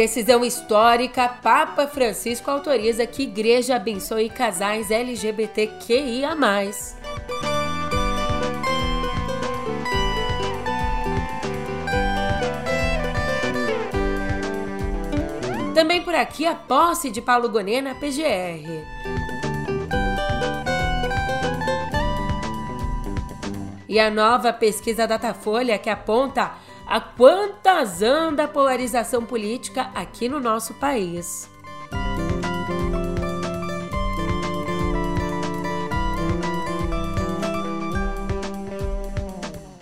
decisão histórica, Papa Francisco autoriza que igreja abençoe casais LGBTQIA. Também por aqui a posse de Paulo Gonet na PGR. E a nova pesquisa Datafolha que aponta a quantas anda a polarização política aqui no nosso país.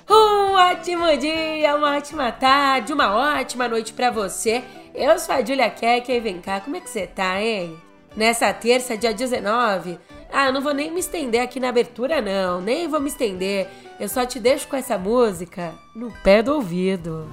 Um ótimo dia, uma ótima tarde, uma ótima noite para você. Eu sou a Julia Keck e vem cá, como é que você tá, hein? Nessa terça, dia 19, ah, não vou nem me estender aqui na abertura, não. Nem vou me estender. Eu só te deixo com essa música no pé do ouvido.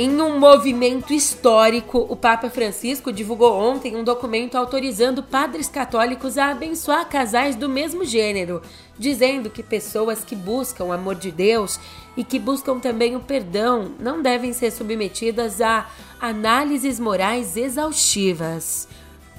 Em um movimento histórico, o Papa Francisco divulgou ontem um documento autorizando padres católicos a abençoar casais do mesmo gênero, dizendo que pessoas que buscam o amor de Deus e que buscam também o perdão não devem ser submetidas a análises morais exaustivas.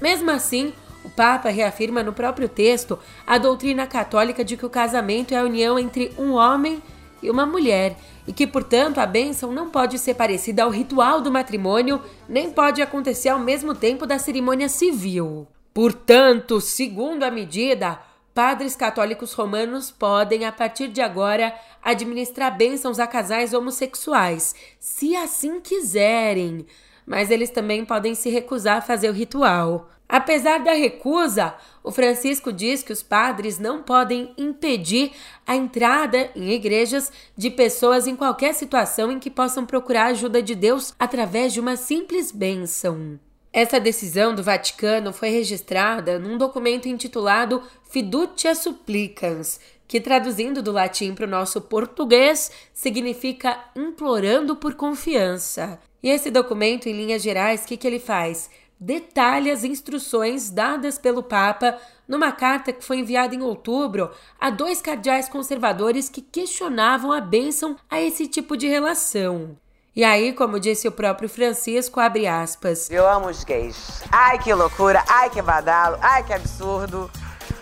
Mesmo assim, o Papa reafirma no próprio texto a doutrina católica de que o casamento é a união entre um homem e uma mulher e que, portanto, a bênção não pode ser parecida ao ritual do matrimônio, nem pode acontecer ao mesmo tempo da cerimônia civil. Portanto, segundo a medida, padres católicos romanos podem, a partir de agora, administrar bênçãos a casais homossexuais, se assim quiserem, mas eles também podem se recusar a fazer o ritual. Apesar da recusa, o Francisco diz que os padres não podem impedir a entrada em igrejas de pessoas em qualquer situação em que possam procurar a ajuda de Deus através de uma simples bênção. Essa decisão do Vaticano foi registrada num documento intitulado Fiducia Supplicans, que traduzindo do latim para o nosso português significa implorando por confiança. E esse documento, em linhas gerais, o que, que ele faz? detalha as instruções dadas pelo Papa numa carta que foi enviada em outubro a dois cardeais conservadores que questionavam a bênção a esse tipo de relação. E aí, como disse o próprio Francisco, abre aspas. Eu amo os gays. Ai, que loucura, ai, que badalo, ai, que absurdo,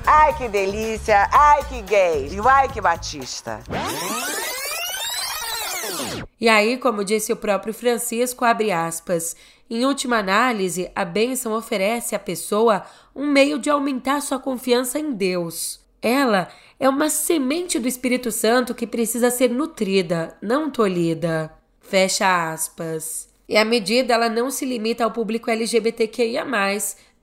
ai, que delícia, ai, que gay, e ai, que batista. E aí, como disse o próprio Francisco, abre aspas. Em última análise, a bênção oferece à pessoa um meio de aumentar sua confiança em Deus. Ela é uma semente do Espírito Santo que precisa ser nutrida, não tolhida. Fecha aspas. E a medida ela não se limita ao público LGBTQIA+,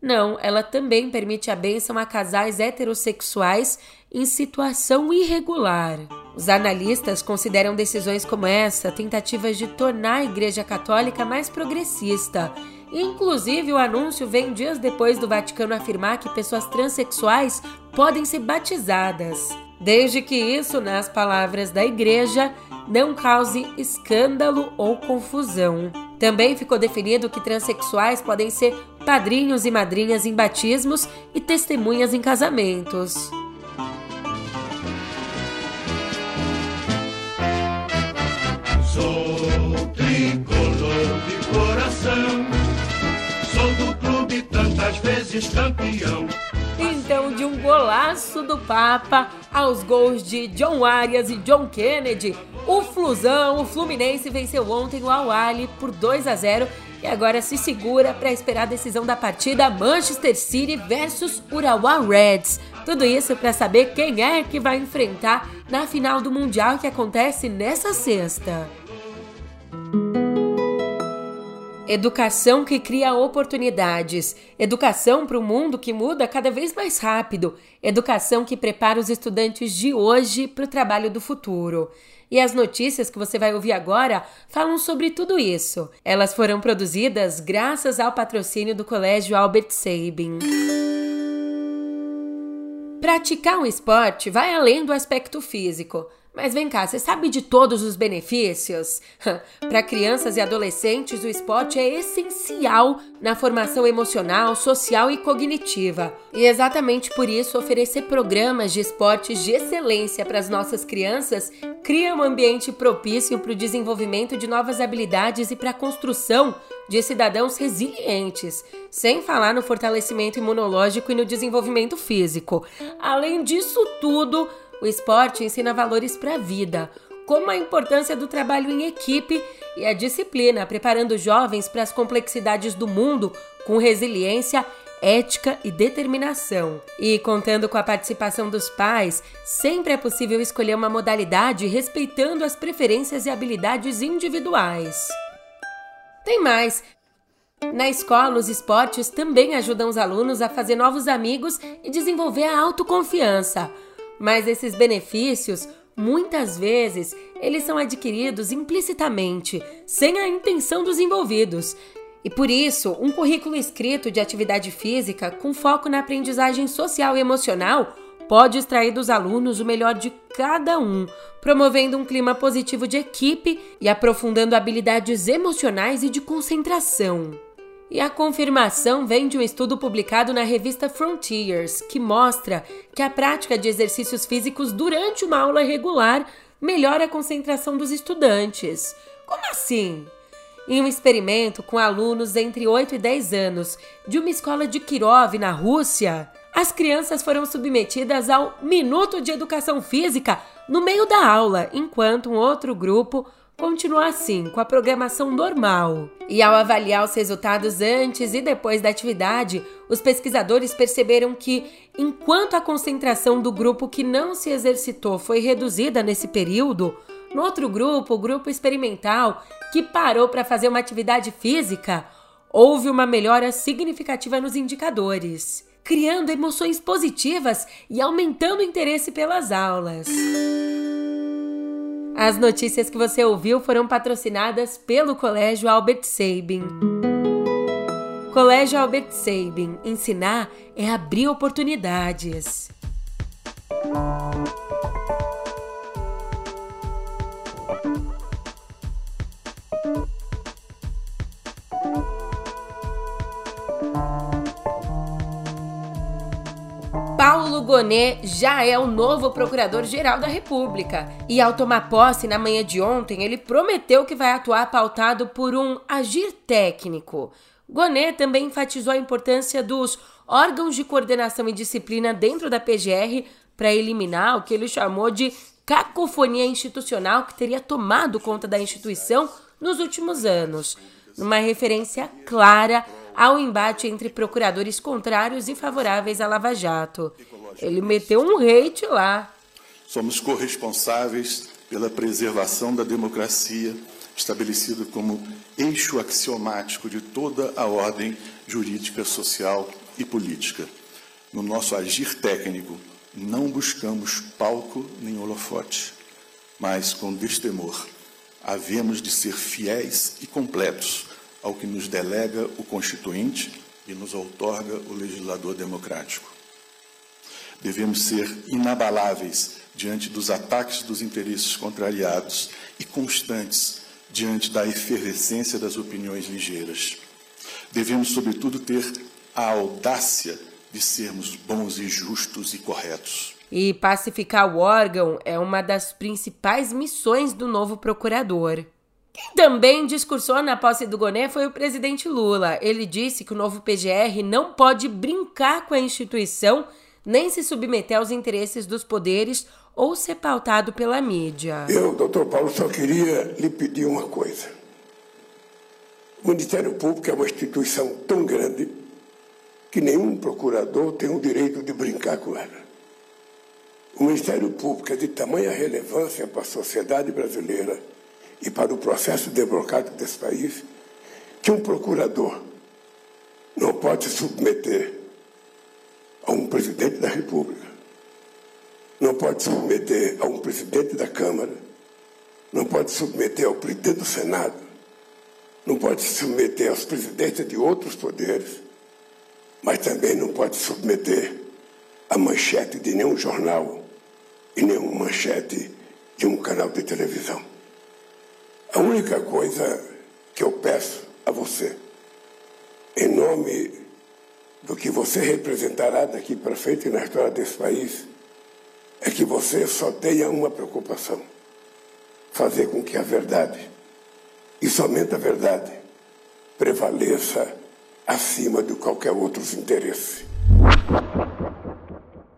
não, ela também permite a bênção a casais heterossexuais em situação irregular. Os analistas consideram decisões como essa tentativas de tornar a Igreja Católica mais progressista. Inclusive, o anúncio vem dias depois do Vaticano afirmar que pessoas transexuais podem ser batizadas, desde que isso, nas palavras da Igreja, não cause escândalo ou confusão. Também ficou definido que transexuais podem ser padrinhos e madrinhas em batismos e testemunhas em casamentos. Sou tricolor de coração, sou do clube tantas vezes campeão. Então, de um golaço do Papa aos gols de John Arias e John Kennedy, o Flusão, o Fluminense venceu ontem o Al por 2 a 0 e agora se segura para esperar a decisão da partida Manchester City versus Urawa Reds. Tudo isso para saber quem é que vai enfrentar na final do Mundial que acontece nessa sexta. Educação que cria oportunidades. Educação para um mundo que muda cada vez mais rápido. Educação que prepara os estudantes de hoje para o trabalho do futuro. E as notícias que você vai ouvir agora falam sobre tudo isso. Elas foram produzidas graças ao patrocínio do Colégio Albert Sabin. Praticar um esporte vai além do aspecto físico Mas vem cá, você sabe de todos os benefícios? Para crianças e adolescentes, o esporte é essencial na formação emocional, social e cognitiva. E exatamente por isso, oferecer programas de esportes de excelência para as nossas crianças cria um ambiente propício para o desenvolvimento de novas habilidades e para a construção de cidadãos resilientes, sem falar no fortalecimento imunológico e no desenvolvimento físico. Além disso tudo, o esporte ensina valores para a vida, como a importância do trabalho em equipe e a disciplina, preparando jovens para as complexidades do mundo com resiliência, ética e determinação. E contando com a participação dos pais, sempre é possível escolher uma modalidade respeitando as preferências e habilidades individuais. Tem mais! Na escola, os esportes também ajudam os alunos a fazer novos amigos e desenvolver a autoconfiança. Mas esses benefícios, muitas vezes, eles são adquiridos implicitamente, sem a intenção dos envolvidos. E por isso, um currículo escrito de atividade física com foco na aprendizagem social e emocional pode extrair dos alunos o melhor de cada um, promovendo um clima positivo de equipe e aprofundando habilidades emocionais e de concentração. E a confirmação vem de um estudo publicado na revista Frontiers, que mostra que a prática de exercícios físicos durante uma aula regular melhora a concentração dos estudantes. Como assim? Em um experimento com alunos entre 8 e 10 anos de uma escola de Kirov, na Rússia, as crianças foram submetidas ao Minuto de Educação Física no meio da aula, enquanto um outro grupo continua assim, com a programação normal. E ao avaliar os resultados antes e depois da atividade, os pesquisadores perceberam que, enquanto a concentração do grupo que não se exercitou foi reduzida nesse período, no outro grupo, o grupo experimental, que parou para fazer uma atividade física, houve uma melhora significativa nos indicadores, criando emoções positivas e aumentando o interesse pelas aulas. As notícias que você ouviu foram patrocinadas pelo Colégio Albert Sabin. Colégio Albert Sabin. Ensinar é abrir oportunidades. Paulo Gonet já é o novo Procurador-Geral da República. E ao tomar posse na manhã de ontem, ele prometeu que vai atuar pautado por um agir técnico. Gonet também enfatizou a importância dos órgãos de coordenação e disciplina dentro da PGR para eliminar o que ele chamou de cacofonia institucional que teria tomado conta da instituição nos últimos anos, numa referência clara ao embate entre procuradores contrários e favoráveis à Lava Jato. Ele meteu um hate lá. Somos corresponsáveis pela preservação da democracia, estabelecido como eixo axiomático de toda a ordem jurídica, social e política. No nosso agir técnico, não buscamos palco nem holofote, mas com destemor. Havemos de ser fiéis e completos ao que nos delega o Constituinte e nos outorga o legislador democrático. Devemos ser inabaláveis diante dos ataques dos interesses contrariados e constantes diante da efervescência das opiniões ligeiras. Devemos, sobretudo, ter a audácia de sermos bons e justos e corretos. E pacificar o órgão é uma das principais missões do novo procurador. Quem também discursou na posse do Goné foi o presidente Lula. Ele disse que o novo PGR não pode brincar com a instituição nem se submeter aos interesses dos poderes ou ser pautado pela mídia. Eu, doutor Paulo, só queria lhe pedir uma coisa. O Ministério Público é uma instituição tão grande que nenhum procurador tem o direito de brincar com ela. O Ministério Público é de tamanha relevância para a sociedade brasileira e para o processo democrático desse país que um procurador não pode submeter a um presidente da República, não pode submeter a um presidente da Câmara, não pode submeter ao presidente do Senado, não pode submeter aos presidentes de outros poderes, mas também não pode submeter à manchete de nenhum jornal e nenhuma manchete de um canal de televisão. A única coisa que eu peço a você, em nome do que você representará daqui para frente na história desse país, é que você só tenha uma preocupação: fazer com que a verdade, e somente a verdade, prevaleça acima de qualquer outros interesse.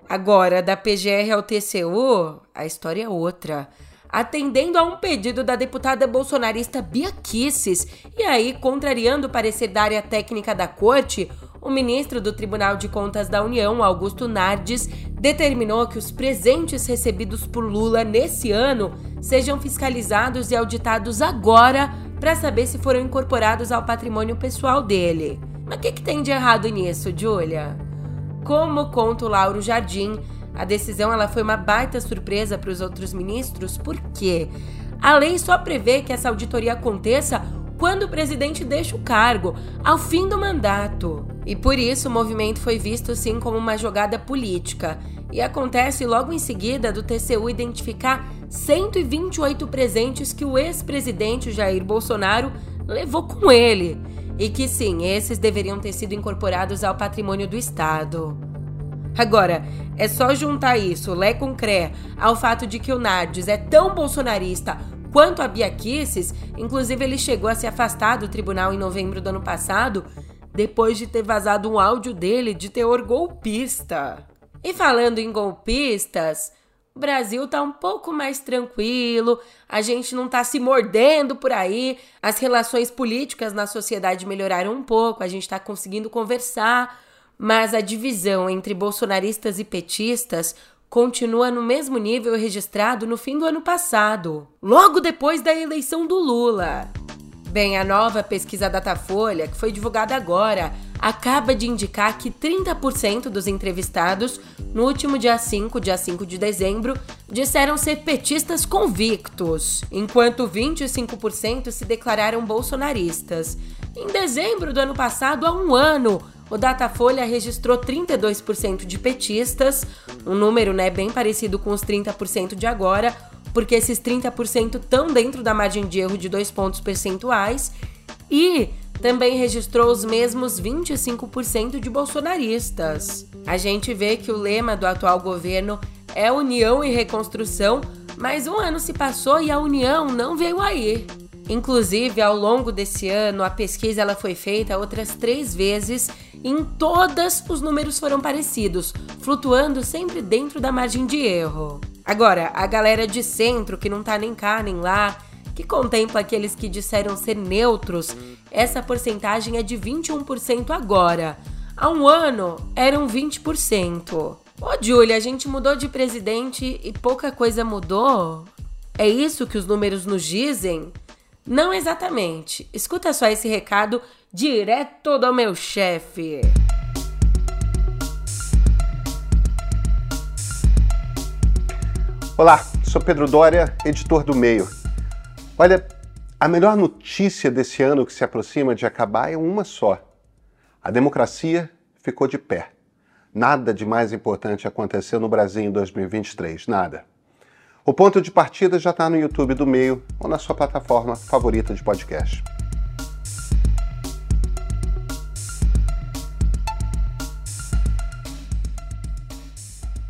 Agora, da PGR ao TCU, a história é outra. Atendendo a um pedido da deputada bolsonarista Bia Kisses, e aí contrariando o parecer da área técnica da corte, o ministro do Tribunal de Contas da União, Augusto Nardes, determinou que os presentes recebidos por Lula nesse ano sejam fiscalizados e auditados agora para saber se foram incorporados ao patrimônio pessoal dele. Mas o que, que tem de errado nisso, Julia? Como conta o Lauro Jardim, a decisão ela foi uma baita surpresa para os outros ministros, porque a lei só prevê que essa auditoria aconteça quando o presidente deixa o cargo, ao fim do mandato. E por isso o movimento foi visto sim como uma jogada política. E acontece logo em seguida do TCU identificar 128 presentes que o ex-presidente Jair Bolsonaro levou com ele e que sim, esses deveriam ter sido incorporados ao patrimônio do Estado. Agora, é só juntar isso, Lé com Cré, ao fato de que o Nardes é tão bolsonarista quanto a Bia Kicis, inclusive ele chegou a se afastar do tribunal em novembro do ano passado, depois de ter vazado um áudio dele de teor golpista. E falando em golpistas, o Brasil tá um pouco mais tranquilo, a gente não tá se mordendo por aí, as relações políticas na sociedade melhoraram um pouco, a gente tá conseguindo conversar, mas a divisão entre bolsonaristas e petistas continua no mesmo nível registrado no fim do ano passado, logo depois da eleição do Lula. Bem, a nova pesquisa Datafolha, que foi divulgada agora, acaba de indicar que 30% dos entrevistados no último dia 5, dia 5 de dezembro, disseram ser petistas convictos, enquanto 25% se declararam bolsonaristas. Em dezembro do ano passado, há um ano, o Datafolha registrou 32% de petistas, um número né, bem parecido com os 30% de agora, porque esses 30% estão dentro da margem de erro de dois pontos percentuais, e também registrou os mesmos 25% de bolsonaristas. A gente vê que o lema do atual governo é união e reconstrução, mas um ano se passou e a união não veio aí. Inclusive, ao longo desse ano, a pesquisa ela foi feita outras três vezes em todas os números foram parecidos, flutuando sempre dentro da margem de erro. Agora, a galera de centro, que não tá nem cá nem lá, que contempla aqueles que disseram ser neutros, essa porcentagem é de 21% agora. Há um ano eram 20%. Ô, Júlia, a gente mudou de presidente e pouca coisa mudou? É isso que os números nos dizem? Não exatamente. Escuta só esse recado direto do meu chefe. Olá, sou Pedro Dória, editor do Meio. Olha, a melhor notícia desse ano que se aproxima de acabar é uma só. A democracia ficou de pé. Nada de mais importante aconteceu no Brasil em 2023, nada. O ponto de partida já está no YouTube do Meio ou na sua plataforma favorita de podcast.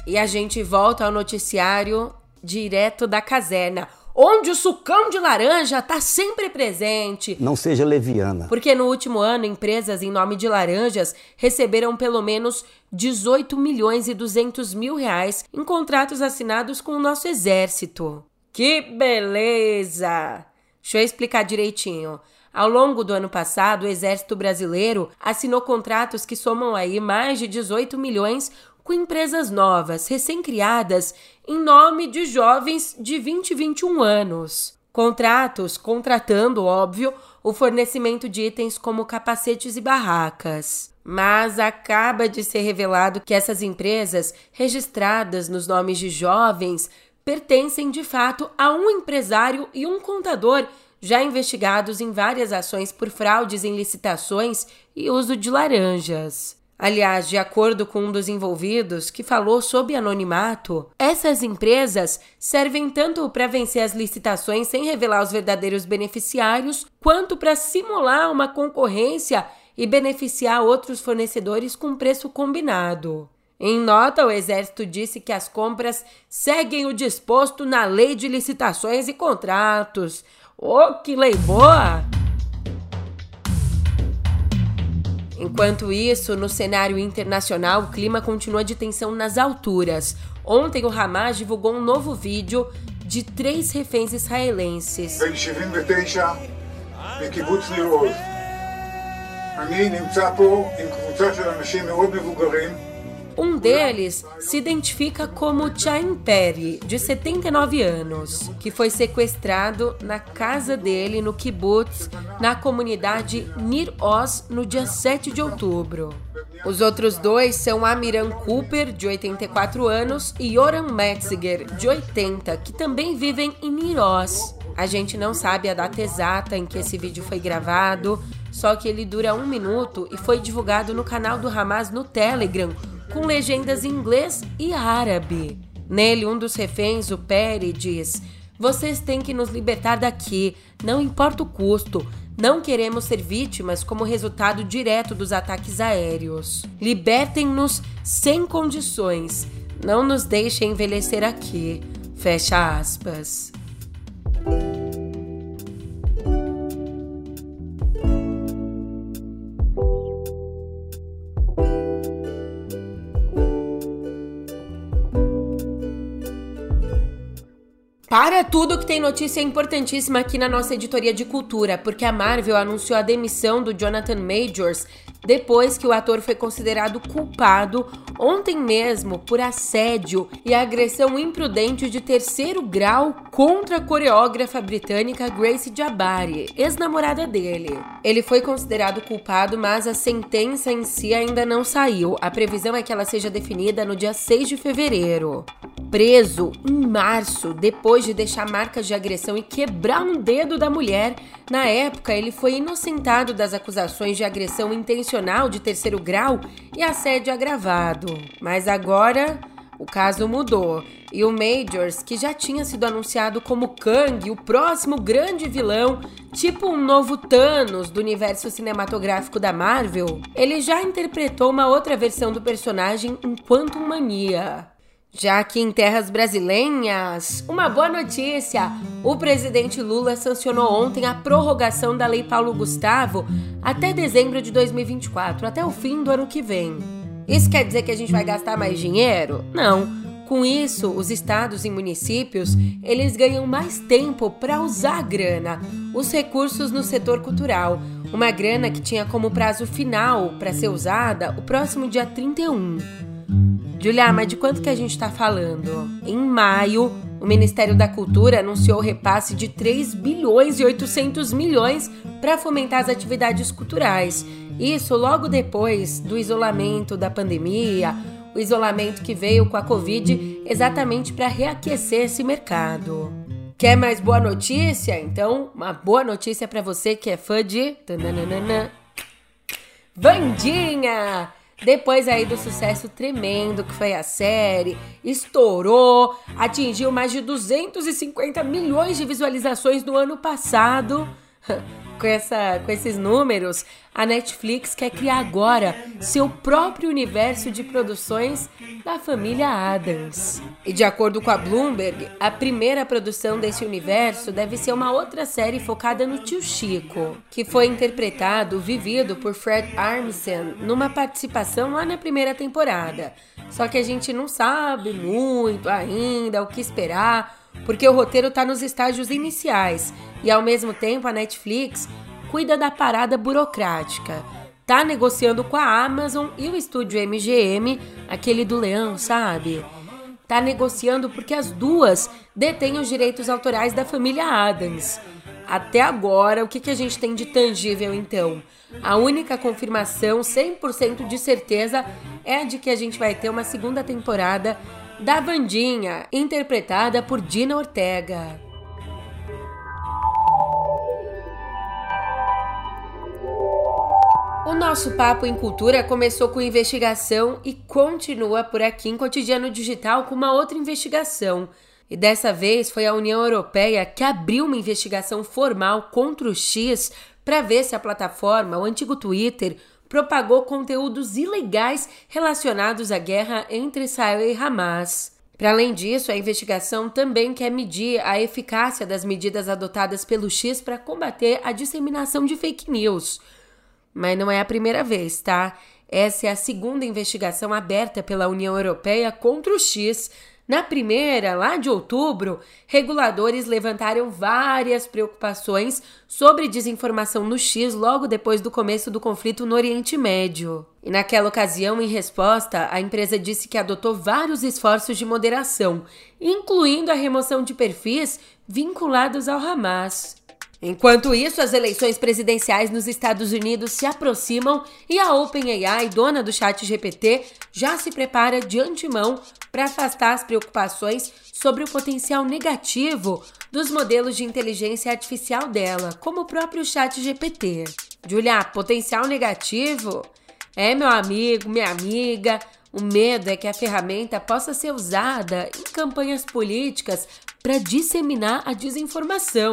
E a gente volta ao noticiário direto da caserna onde o sucão de laranja está sempre presente. Não seja leviana. Porque no último ano, empresas em nome de laranjas receberam pelo menos 18 milhões e 200 mil reais em contratos assinados com o nosso exército. Que beleza! Deixa eu explicar direitinho. Ao longo do ano passado, o Exército Brasileiro assinou contratos que somam aí mais de 18 milhões com empresas novas, recém-criadas, em nome de jovens de 20 e 21 anos. Contratos contratando, óbvio, o fornecimento de itens como capacetes e barracas. Mas acaba de ser revelado que essas empresas, registradas nos nomes de jovens, pertencem de fato a um empresário e um contador já investigados em várias ações por fraudes em licitações e uso de laranjas. Aliás, de acordo com um dos envolvidos, que falou sob anonimato, essas empresas servem tanto para vencer as licitações sem revelar os verdadeiros beneficiários, quanto para simular uma concorrência e beneficiar outros fornecedores com preço combinado. Em nota, o Exército disse que as compras seguem o disposto na Lei de Licitações e Contratos. Oh, que lei boa! Enquanto isso, no cenário internacional, o clima continua de tensão nas alturas. Ontem, o Hamas divulgou um novo vídeo de três reféns israelenses. אני נמצא פה עם קבוצה של אנשים מאוד מבוגרים um deles se identifica como Chain Perry, de 79 anos, que foi sequestrado na casa dele no kibbutz, na comunidade Nir Oz, no dia 7 de outubro. Os outros dois são Amiran Cooper, de 84 anos, e Yoram Metziger, de 80, que também vivem em Nir Oz. A gente não sabe a data exata em que esse vídeo foi gravado, só que ele dura um minuto e foi divulgado no canal do Hamas no Telegram, com legendas em inglês e árabe. Nele, um dos reféns, o Perry, diz: Vocês têm que nos libertar daqui, não importa o custo. Não queremos ser vítimas como resultado direto dos ataques aéreos. Libertem-nos sem condições. Não nos deixem envelhecer aqui. Fecha aspas. Para tudo que tem notícia importantíssima aqui na nossa editoria de cultura, porque a Marvel anunciou a demissão do Jonathan Majors depois que o ator foi considerado culpado ontem mesmo por assédio e agressão imprudente de terceiro grau contra a coreógrafa britânica Grace Jabari, ex-namorada dele. Ele foi considerado culpado, mas a sentença em si ainda não saiu. A previsão é que ela seja definida no dia 6 de fevereiro. Preso em março, depois de deixar marcas de agressão e quebrar um dedo da mulher, na época ele foi inocentado das acusações de agressão intencional de terceiro grau e assédio agravado. Mas agora o caso mudou e o Majors, que já tinha sido anunciado como Kang, o próximo grande vilão, tipo um novo Thanos do universo cinematográfico da Marvel, ele já interpretou uma outra versão do personagem enquanto Mania. Já que em terras brasileiras, uma boa notícia: o presidente Lula sancionou ontem a prorrogação da Lei Paulo Gustavo até dezembro de 2024, até o fim do ano que vem. Isso quer dizer que a gente vai gastar mais dinheiro? Não. Com isso, os estados e municípios, eles ganham mais tempo para usar a grana, os recursos no setor cultural, uma grana que tinha como prazo final para ser usada o próximo dia 31. Julia, mas de quanto que a gente está falando? Em maio, o Ministério da Cultura anunciou o repasse de 3 bilhões e 800 milhões para fomentar as atividades culturais. Isso logo depois do isolamento da pandemia, o isolamento que veio com a Covid exatamente para reaquecer esse mercado. Quer mais boa notícia? Então, uma boa notícia para você que é fã de. Vandinha! Depois aí do sucesso tremendo que foi a série, estourou, atingiu mais de 250 milhões de visualizações no ano passado. com, essa, com esses números, a Netflix quer criar agora seu próprio universo de produções da família Adams. E de acordo com a Bloomberg, a primeira produção desse universo deve ser uma outra série focada no tio Chico, que foi interpretado, vivido por Fred Armisen numa participação lá na primeira temporada. Só que a gente não sabe muito ainda o que esperar porque o roteiro está nos estágios iniciais e ao mesmo tempo a Netflix cuida da parada burocrática. Tá negociando com a Amazon e o estúdio MGM, aquele do leão, sabe? Tá negociando porque as duas detêm os direitos autorais da família Adams. Até agora, o que, que a gente tem de tangível então? A única confirmação 100% de certeza é de que a gente vai ter uma segunda temporada da Vandinha, interpretada por Dina Ortega. O nosso Papo em Cultura começou com investigação e continua por aqui em Cotidiano Digital com uma outra investigação. E dessa vez foi a União Europeia que abriu uma investigação formal contra o X para ver se a plataforma, o antigo Twitter, propagou conteúdos ilegais relacionados à guerra entre Israel e Hamas. Para além disso, a investigação também quer medir a eficácia das medidas adotadas pelo X para combater a disseminação de fake news. Mas não é a primeira vez, tá? Essa é a segunda investigação aberta pela União Europeia contra o X na primeira, lá de outubro, reguladores levantaram várias preocupações sobre desinformação no X logo depois do começo do conflito no Oriente Médio. E naquela ocasião, em resposta, a empresa disse que adotou vários esforços de moderação, incluindo a remoção de perfis vinculados ao Hamas. Enquanto isso, as eleições presidenciais nos Estados Unidos se aproximam e a OpenAI, dona do chat GPT, já se prepara de antemão para afastar as preocupações sobre o potencial negativo dos modelos de inteligência artificial dela, como o próprio chat GPT. Julia, potencial negativo? É, meu amigo, minha amiga, o medo é que a ferramenta possa ser usada em campanhas políticas para disseminar a desinformação.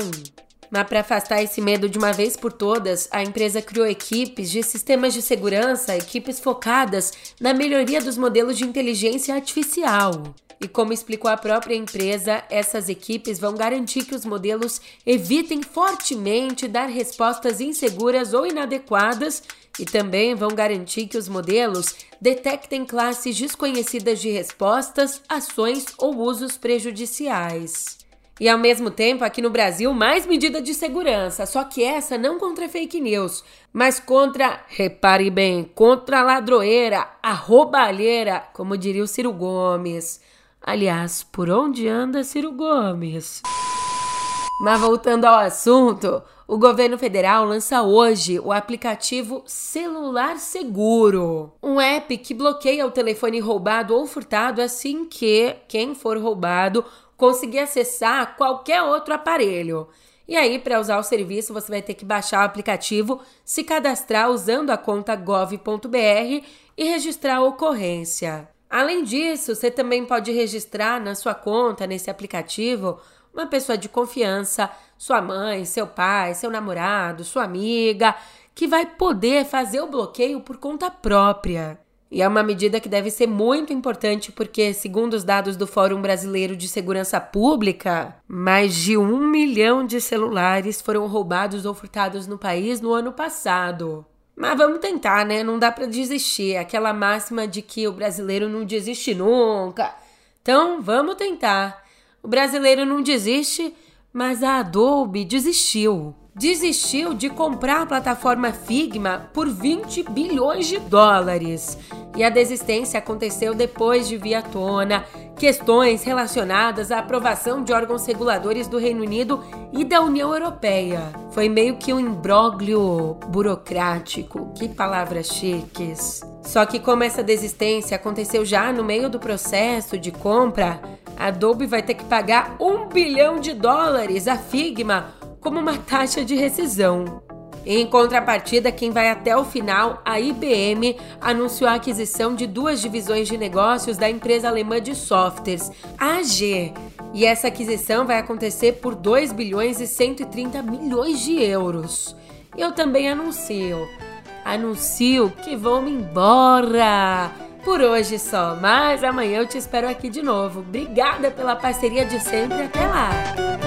Mas para afastar esse medo de uma vez por todas, a empresa criou equipes de sistemas de segurança, equipes focadas na melhoria dos modelos de inteligência artificial. E como explicou a própria empresa, essas equipes vão garantir que os modelos evitem fortemente dar respostas inseguras ou inadequadas e também vão garantir que os modelos detectem classes desconhecidas de respostas, ações ou usos prejudiciais. E ao mesmo tempo, aqui no Brasil, mais medida de segurança, só que essa não contra fake news, mas contra, repare bem, contra a ladroeira, a roubalheira, como diria o Ciro Gomes. Aliás, por onde anda Ciro Gomes? Mas voltando ao assunto, o governo federal lança hoje o aplicativo Celular Seguro, um app que bloqueia o telefone roubado ou furtado assim que quem for roubado conseguir acessar qualquer outro aparelho. E aí, para usar o serviço, você vai ter que baixar o aplicativo, se cadastrar usando a conta gov.br e registrar a ocorrência. Além disso, você também pode registrar na sua conta, nesse aplicativo, uma pessoa de confiança, sua mãe, seu pai, seu namorado, sua amiga, que vai poder fazer o bloqueio por conta própria. E é uma medida que deve ser muito importante porque, segundo os dados do Fórum Brasileiro de Segurança Pública, mais de um milhão de celulares foram roubados ou furtados no país no ano passado. Mas vamos tentar, né? Não dá para desistir. Aquela máxima de que o brasileiro não desiste nunca. Então, vamos tentar. O brasileiro não desiste, mas a Adobe desistiu desistiu de comprar a plataforma Figma por 20 bilhões de dólares. E a desistência aconteceu depois de vir à tona questões relacionadas à aprovação de órgãos reguladores do Reino Unido e da União Europeia. Foi meio que um imbróglio burocrático. Que palavras chiques. Só que como essa desistência aconteceu já no meio do processo de compra, a Adobe vai ter que pagar um bilhão de dólares à Figma como uma taxa de rescisão. Em contrapartida, quem vai até o final, a IBM anunciou a aquisição de duas divisões de negócios da empresa alemã de softwares, AG. E essa aquisição vai acontecer por 2 bilhões e 130 milhões de euros. Eu também anuncio. Anuncio que vão embora. Por hoje só, mas amanhã eu te espero aqui de novo. Obrigada pela parceria de sempre. Até lá!